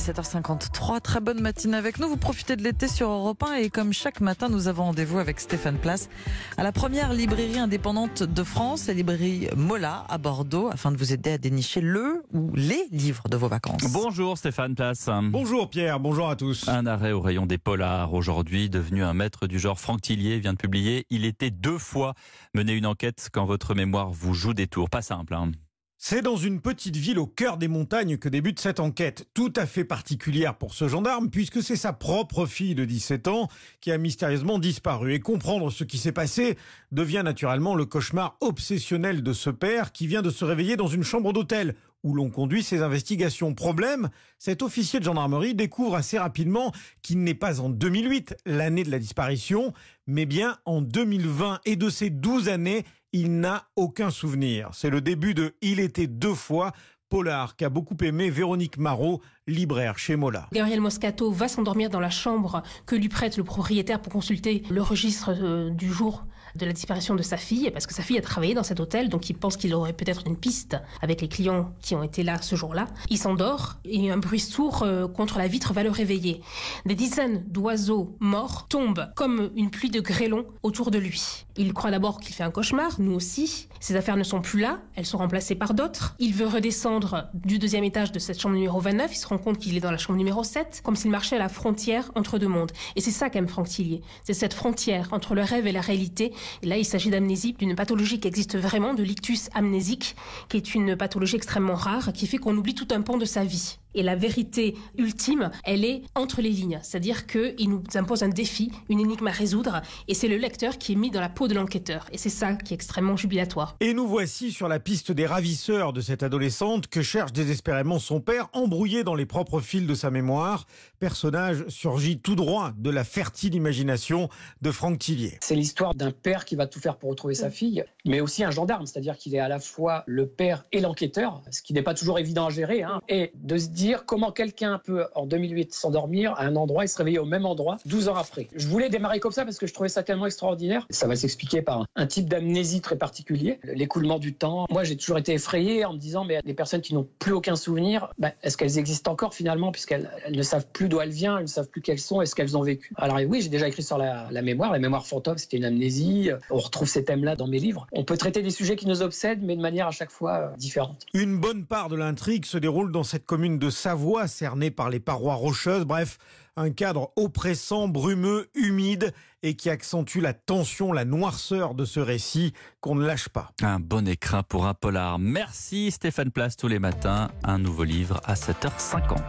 7h53. Très bonne matinée avec nous. Vous profitez de l'été sur Europe 1 et comme chaque matin, nous avons rendez-vous avec Stéphane Place à la première librairie indépendante de France, la librairie Mola à Bordeaux, afin de vous aider à dénicher le ou les livres de vos vacances. Bonjour Stéphane Place. Bonjour Pierre, bonjour à tous. Un arrêt au rayon des polars aujourd'hui, devenu un maître du genre Franck Tillier vient de publier Il était deux fois mené une enquête quand votre mémoire vous joue des tours. Pas simple. Hein. C'est dans une petite ville au cœur des montagnes que débute cette enquête, tout à fait particulière pour ce gendarme, puisque c'est sa propre fille de 17 ans qui a mystérieusement disparu. Et comprendre ce qui s'est passé devient naturellement le cauchemar obsessionnel de ce père qui vient de se réveiller dans une chambre d'hôtel où l'on conduit ses investigations. Problème, cet officier de gendarmerie découvre assez rapidement qu'il n'est pas en 2008, l'année de la disparition, mais bien en 2020. Et de ces 12 années, il n'a aucun souvenir. C'est le début de Il était deux fois polar qu'a beaucoup aimé Véronique Marot, libraire chez Mola. Gabriel Moscato va s'endormir dans la chambre que lui prête le propriétaire pour consulter le registre euh, du jour de la disparition de sa fille, parce que sa fille a travaillé dans cet hôtel, donc il pense qu'il aurait peut-être une piste avec les clients qui ont été là ce jour-là. Il s'endort et un bruit sourd euh, contre la vitre va le réveiller. Des dizaines d'oiseaux morts tombent comme une pluie de grêlons autour de lui. Il croit d'abord qu'il fait un cauchemar, nous aussi. Ses affaires ne sont plus là, elles sont remplacées par d'autres. Il veut redescendre du deuxième étage de cette chambre numéro 29, il se rend compte qu'il est dans la chambre numéro 7, comme s'il marchait à la frontière entre deux mondes. Et c'est ça qu'aime Franck Tillier, c'est cette frontière entre le rêve et la réalité là, il s'agit d'amnésie, d'une pathologie qui existe vraiment, de l'ictus amnésique, qui est une pathologie extrêmement rare, qui fait qu'on oublie tout un pan de sa vie. Et la vérité ultime, elle est entre les lignes. C'est-à-dire qu'il nous impose un défi, une énigme à résoudre, et c'est le lecteur qui est mis dans la peau de l'enquêteur. Et c'est ça qui est extrêmement jubilatoire. Et nous voici sur la piste des ravisseurs de cette adolescente que cherche désespérément son père, embrouillé dans les propres fils de sa mémoire. Personnage surgit tout droit de la fertile imagination de Franck Tillier. C'est l'histoire d'un père qui va tout faire pour retrouver sa fille, mais aussi un gendarme, c'est-à-dire qu'il est à la fois le père et l'enquêteur, ce qui n'est pas toujours évident à gérer, hein, et de se dire dire comment quelqu'un peut, en 2008, s'endormir à un endroit et se réveiller au même endroit 12 ans après. Je voulais démarrer comme ça parce que je trouvais ça tellement extraordinaire. Ça va s'expliquer par un type d'amnésie très particulier, l'écoulement du temps. Moi, j'ai toujours été effrayé en me disant, mais les personnes qui n'ont plus aucun souvenir, ben, est-ce qu'elles existent encore finalement, puisqu'elles ne savent plus d'où elles viennent, elles ne savent plus quelles sont, est-ce qu'elles ont vécu? Alors oui, j'ai déjà écrit sur la, mémoire. La mémoire fantôme, c'était une amnésie. On retrouve ces thèmes-là dans mes livres. On peut traiter des sujets qui nous obsèdent, mais de manière à chaque fois euh, différente. Une bonne part de l'intrigue se déroule dans cette commune de Savoie, cernée par les parois rocheuses. Bref, un cadre oppressant, brumeux, humide et qui accentue la tension, la noirceur de ce récit qu'on ne lâche pas. Un bon écrin pour un polar. Merci Stéphane Place tous les matins. Un nouveau livre à 7h50.